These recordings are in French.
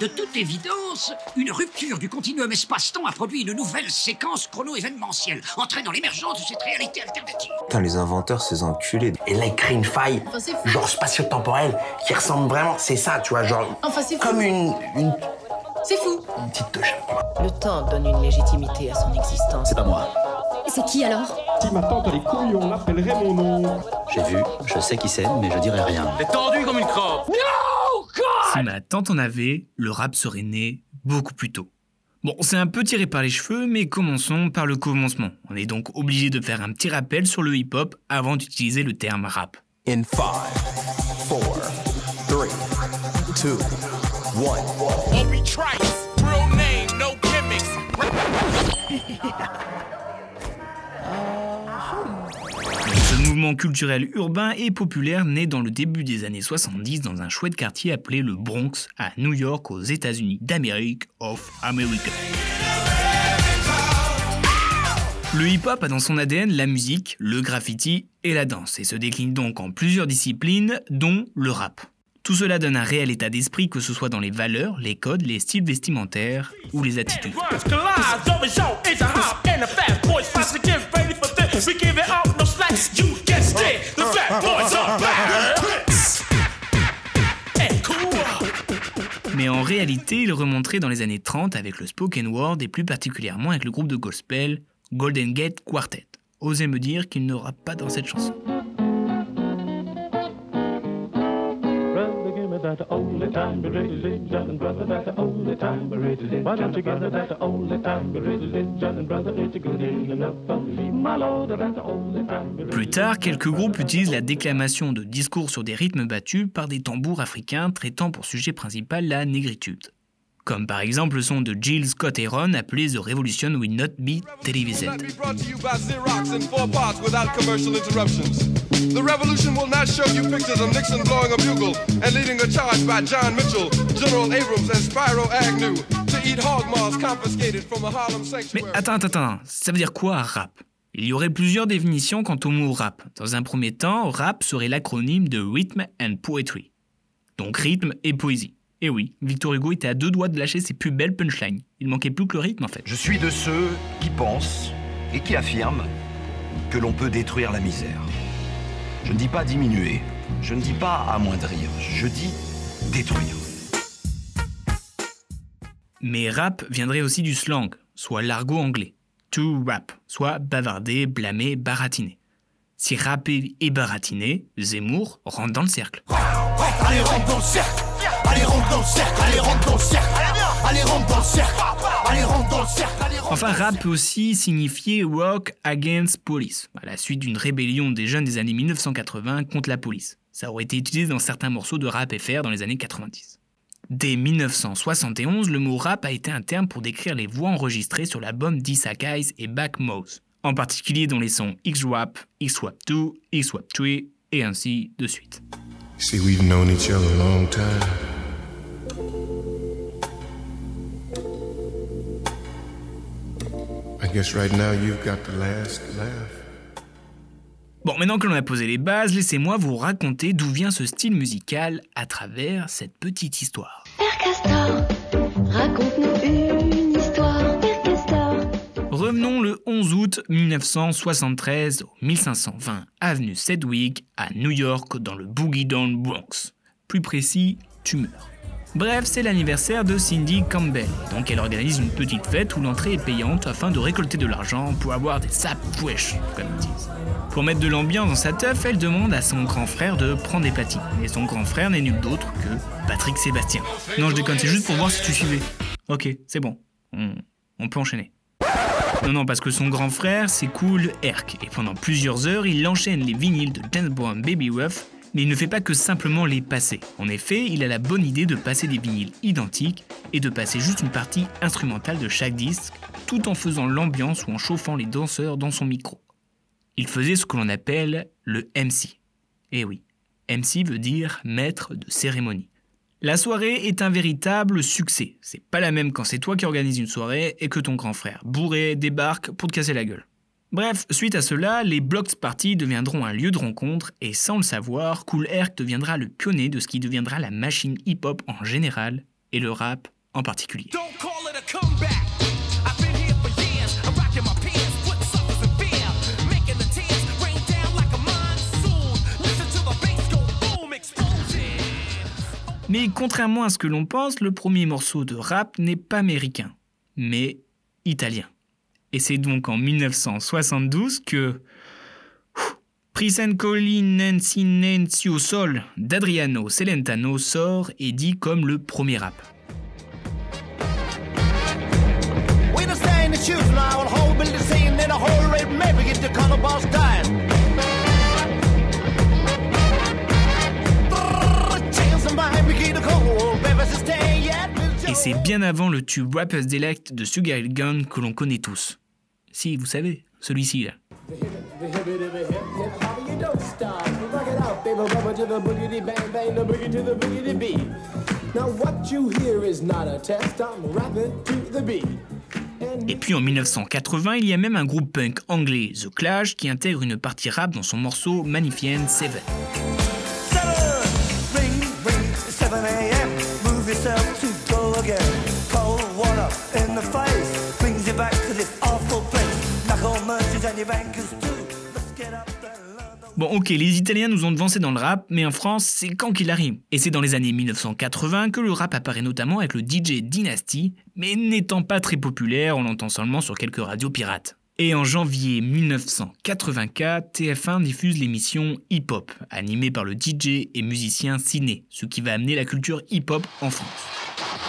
De toute évidence, une rupture du continuum espace-temps a produit une nouvelle séquence chrono-événementielle, entraînant l'émergence de cette réalité alternative. Putain, les inventeurs, ces enculés. Et là, ils créent une faille, Enfin, c'est genre spatio-temporelle, qui ressemble vraiment, c'est ça, tu vois, genre, Enfin, c'est fou. comme une, une, C'est fou. une petite touche. Le temps donne une légitimité à son existence. pas moi. C'est qui alors? Si ma tante a les couilles, on l'appellerait mon nom. J'ai vu, je sais qui c'est, mais je dirai rien. T'es tendu comme une crotte Si ma tante en avait, le rap serait né beaucoup plus tôt. Bon, c'est un peu tiré par les cheveux, mais commençons par le commencement. On est donc obligé de faire un petit rappel sur le hip-hop avant d'utiliser le terme rap. In 5, 4, 3, 2, 1. Obi Trice, real name, no gimmicks. mouvement culturel urbain et populaire naît dans le début des années 70 dans un chouette quartier appelé le Bronx à New York aux États-Unis d'Amérique of America. Le hip-hop a dans son ADN la musique, le graffiti et la danse et se décline donc en plusieurs disciplines dont le rap. Tout cela donne un réel état d'esprit que ce soit dans les valeurs, les codes, les styles vestimentaires ou les attitudes. Mais en réalité, il remonterait dans les années 30 avec le spoken word et plus particulièrement avec le groupe de gospel Golden Gate Quartet. Osez me dire qu'il n'aura pas dans cette chanson. Brother, give me that only time, religion, brother, that only time, religion. Why don't you give me that only time, religion, brother, it's good enough for me, my lord, that only time, religion. Plus tard, quelques groupes utilisent la déclamation de discours sur des rythmes battus par des tambours africains traitant pour sujet principal la négritude. Comme par exemple le son de Jill Scott Heron appelé The Revolution Will Not Be Televised. The revolution will not show you pictures of Nixon blowing a bugle and leading a charge by John Mitchell, General Abrams, and Spyro Agnew to eat hog maws confiscated from a Harlem Mais sanctuary. attends, attends, attends, ça veut dire quoi rap? Il y aurait plusieurs définitions quant au mot rap. Dans un premier temps, rap serait l'acronyme de Rhythm and Poetry. Donc rythme et poésie. Et oui, Victor Hugo était à deux doigts de lâcher ses plus belles punchlines. Il manquait plus que le rythme en fait. Je suis de ceux qui pensent et qui affirment que l'on peut détruire la misère. Je ne dis pas diminuer, je ne dis pas amoindrir, je dis détruire. Mais rap viendrait aussi du slang, soit l'argot anglais. To rap, soit bavarder, blâmer, baratiner. Si rapper et baratiner, Zemmour rentre dans le cercle. Allez, rentre dans le cercle. Allez, rentre dans le cercle. Allez, rentre dans le cercle. Allez, rentre dans le cercle. Allez, rentre dans le cercle. Allez, rentre Enfin, rap peut aussi signifier Rock Against Police, à la suite d'une rébellion des jeunes des années 1980 contre la police. Ça aurait été utilisé dans certains morceaux de rap FR dans les années 90. Dès 1971, le mot rap a été un terme pour décrire les voix enregistrées sur l'album Guys et Back Mouse, en particulier dans les sons X-Rap, X-Rap 2, X-Rap 3 et ainsi de suite. See, we've known each other a long time. Bon, maintenant que l'on a posé les bases, laissez-moi vous raconter d'où vient ce style musical à travers cette petite histoire. Père Castor, raconte-nous une histoire. Père Castor. Revenons le 11 août 1973 au 1520 avenue Sedgwick à New York dans le Boogie Down Bronx. Plus précis, tumeur. Bref, c'est l'anniversaire de Cindy Campbell, donc elle organise une petite fête où l'entrée est payante afin de récolter de l'argent pour avoir des sapes wesh, comme ils disent. Pour mettre de l'ambiance dans sa teuf, elle demande à son grand frère de prendre des platines. Et son grand frère n'est nul d'autre que Patrick Sébastien. Non, je déconne, c'est juste pour voir si tu suivais. Ok, c'est bon. On, peut enchaîner. Non, non, parce que son grand frère, c'est Cool Herc, et pendant plusieurs heures, il enchaîne les vinyles de Dance Brown Baby Ruff, mais il ne fait pas que simplement les passer. En effet, il a la bonne idée de passer des vinyles identiques et de passer juste une partie instrumentale de chaque disque, tout en faisant l'ambiance ou en chauffant les danseurs dans son micro. Il faisait ce que l'on appelle le MC. Eh oui, MC veut dire maître de cérémonie. La soirée est un véritable succès. C'est pas la même quand c'est toi qui organise une soirée et que ton grand frère bourré débarque pour te casser la gueule. Bref, suite à cela, les Blocks Party deviendront un lieu de rencontre et sans le savoir, Cool Herc deviendra le pionnier de ce qui deviendra la machine hip-hop en général et le rap en particulier. Mais contrairement à ce que l'on pense, le premier morceau de rap n'est pas américain, mais italien. Et c'est donc en 1972 que Prisencolinensinenzio Sol d'Adriano Celentano sort et dit comme le premier rap. C'est bien avant le tube Rapper's Delight de Sugar Hill Gun que l'on connaît tous. Si, vous savez, celui-ci là. Et puis en 1980, il y a même un groupe punk anglais, The Clash, qui intègre une partie rap dans son morceau Magnificent Seven. Bon ok, les Italiens nous ont devancé dans le rap, mais en France, c'est quand qu'il arrive. Et c'est dans les années 1980 que le rap apparaît notamment avec le DJ Dynasty, mais n'étant pas très populaire, on l'entend seulement sur quelques radios pirates. Et en janvier 1984, TF1 diffuse l'émission Hip Hop, animée par le DJ et musicien Ciné, ce qui va amener la culture hip hop en France.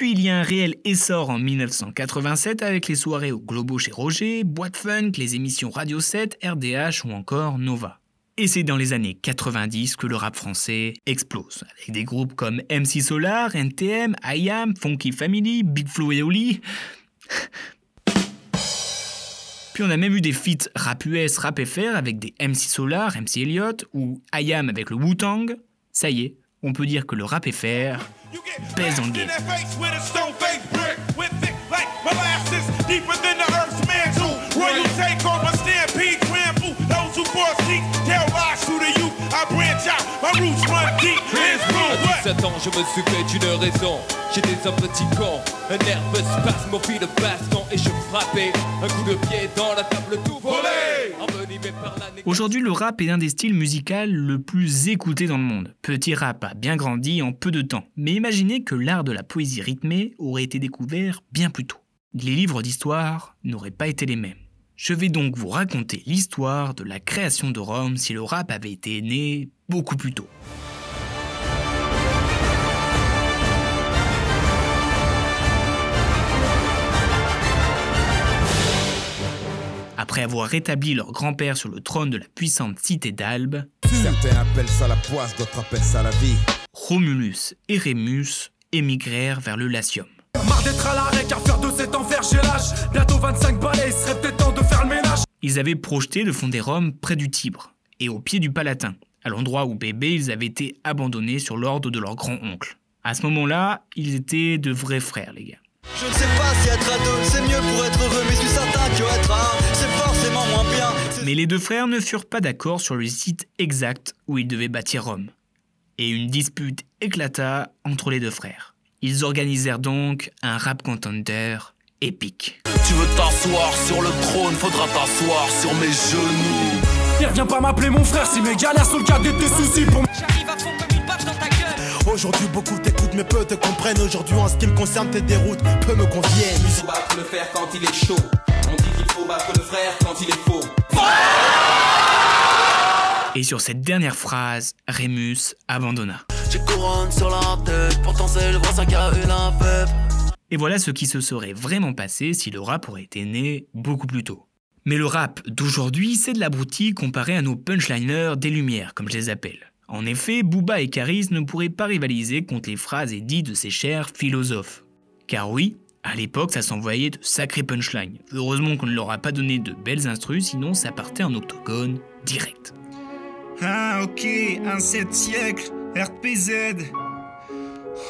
Puis il y a un réel essor en 1987 avec les soirées au Globo chez Roger, Boîte Funk, les émissions Radio 7, RDH ou encore Nova. Et c'est dans les années 90 que le rap français explose, avec des groupes comme MC Solar, NTM, IAM, Funky Family, Big Flo et Oli. Puis on a même eu des feats rap US, rap FR avec des MC Solar, MC Elliott ou IAM avec le Wu-Tang. Ça y est, on peut dire que le rap FR pèse dans le game. my roots run deep. 17 ans, je me suis fait une raison. J'étais un petit con, un nerveux spasme au fil de baston et je frappais un coup de pied dans la table tout volé. Envenimé par la négativité. Aujourd'hui, le rap est l'un des styles musicaux le plus écouté dans le monde. Petit rap a bien grandi en peu de temps, mais imaginez que l'art de la poésie rythmée aurait été découvert bien plus tôt. Les livres d'histoire n'auraient pas été les mêmes. Je vais donc vous raconter l'histoire de la création de Rome si le rap avait été né beaucoup plus tôt. Après avoir rétabli leur grand-père sur le trône de la puissante cité d'Albe, Certains appellent ça la poisse, d'autres appellent ça la vie. Romulus et Rémus émigrèrent vers le Latium. Marre d'être à l'arrêt car faire de cet enfer j'ai l'âge Bientôt 25 balais, il serait peut-être temps de faire le ménage Ils avaient projeté de fonder Rome près du Tibre et au pied du Palatin, à l'endroit où bébés ils avaient été abandonnés sur l'ordre de leur grand-oncle. À ce moment-là, ils étaient de vrais frères, les gars. Je ne sais pas si être ado c'est mieux pour être heureux, mais je suis certain que être un c'est forcément moins bien. Mais les deux frères ne furent pas d'accord sur le site exact où ils devaient bâtir Rome. Et une dispute éclata entre les deux frères. Ils organisèrent donc un rap contender épique. Tu veux t'asseoir sur le trône, faudra t'asseoir sur mes genoux. Viens, viens pas m'appeler mon frère si mes galères sont le cas de tes soucis pour J'arrive Aujourd'hui, beaucoup t'écoutent, mais peu te comprennent. Aujourd'hui, en ce qui me concerne, tes déroutes peu me conviennent. Il faut battre le fer quand il est chaud. On dit qu'il faut battre le frère quand il est faux. Et sur cette dernière phrase, Rémus abandonna. J'ai couronne sur la tête, pourtant c'est le vrai ça qui a eu la fève. Et voilà ce qui se serait vraiment passé si le rap aurait été né beaucoup plus tôt. Mais le rap d'aujourd'hui, c'est de l'abruti comparé à nos punchliners des Lumières, comme je les appelle. En effet, Booba et Caris ne pourraient pas rivaliser contre les phrases édites de ces chers philosophes. Car oui, à l'époque, ça s'envoyait de sacrés punchlines. Heureusement qu'on ne leur a pas donné de belles instrus, sinon ça partait en octogone direct. Ah, ok, un 7 siècle, RPZ.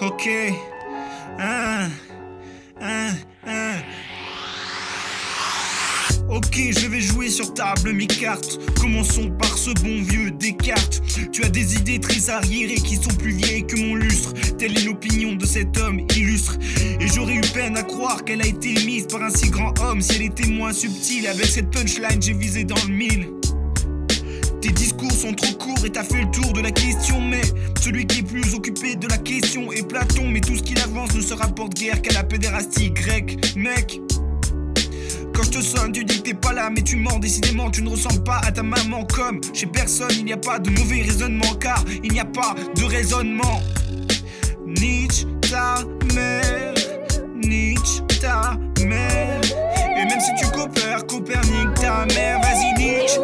Ok. Ah, Hein, hein. Ok, je vais jouer sur table mes cartes. Commençons par ce bon vieux Descartes. Tu as des idées très arriérées qui sont plus vieilles que mon lustre. Telle est l'opinion de cet homme illustre. Et j'aurais eu peine à croire qu'elle a été émise par un si grand homme si elle était moins subtile. Avec cette punchline, j'ai visé dans le mille. Tes discours sont trop courts et t'as fait le tour de la question, mais celui qui est plus occupé de la question est Platon. Mais tout ce qu'il avance ne se rapporte guère qu'à la pédérastie grecque, mec. Quand je te sonne, tu dis que t'es pas là, mais tu mens. Décidément, tu ne ressembles pas à ta maman. Comme chez personne, il n'y a pas de mauvais raisonnement, car il n'y a pas de raisonnement. Nietzsche, ta mère. Nietzsche, ta mère. Et même si tu coopères, Copernic, ta mère. Vas-y, Nietzsche,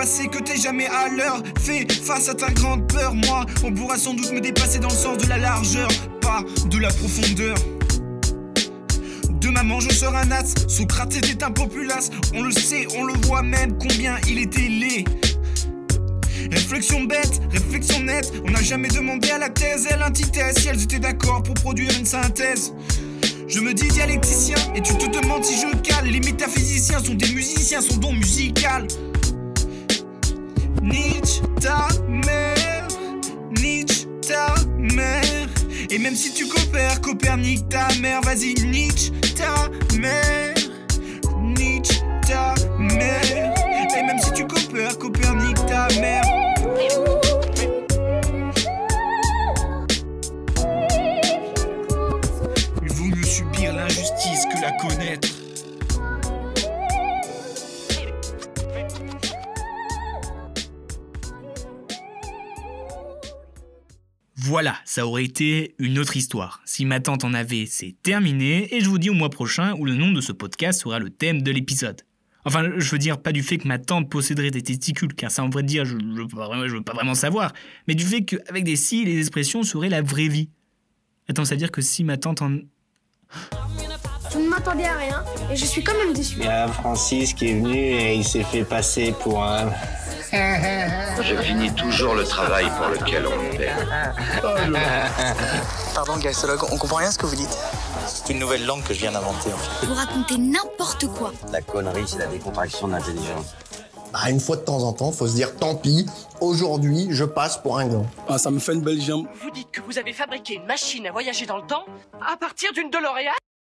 que t'es jamais à l'heure Fais face à ta grande peur Moi, on pourra sans doute me dépasser dans le sens de la largeur Pas de la profondeur de maman, je serai un as. Socrate était un populace. On le sait, on le voit même combien il était laid. Réflexion bête, réflexion nette. On n'a jamais demandé à la thèse et à l'antithèse si elles étaient d'accord pour produire une synthèse. Je me dis dialecticien et tu te demandes si je cale. Les métaphysiciens sont des musiciens, sont donc musical. Nietzsche, ta mère. Nietzsche, ta mère. Et même si tu coopères, Copernic, ta mère. Vas-y, Nietzsche, ta mère. Ça aurait été une autre histoire. Si ma tante en avait, c'est terminé, et je vous dis au mois prochain où le nom de ce podcast sera le thème de l'épisode. Enfin, je veux dire pas du fait que ma tante posséderait des testicules, car ça en vrai dire, je, je, veux pas vraiment- je veux pas vraiment savoir, mais du fait qu'avec des si, les expressions seraient la vraie vie. Attends, ça veut dire que si ma tante en... Je ne m'attendais à rien et je suis quand même déçu. Il y a Francis qui est venu et il s'est fait passer pour un. Je finis toujours le travail pour lequel on me paie. Pardon, gastrologue, on comprend rien à ce que vous dites. C'est une nouvelle langue que je viens d'inventer en fait. Vous racontez n'importe quoi. La connerie, c'est la décontraction de l'intelligence. Bah, une fois de temps en temps, faut se dire tant pis, aujourd'hui, je passe pour un gland. Ah, ça me fait une belle jambe. Vous dites que vous avez fabriqué une machine à voyager dans le temps à partir d'une DeLorean